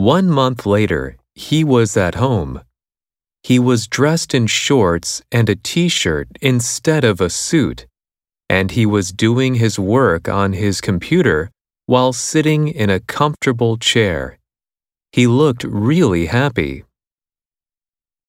One month later, he was at home. He was dressed in shorts and a t shirt instead of a suit, and he was doing his work on his computer while sitting in a comfortable chair. He looked really happy.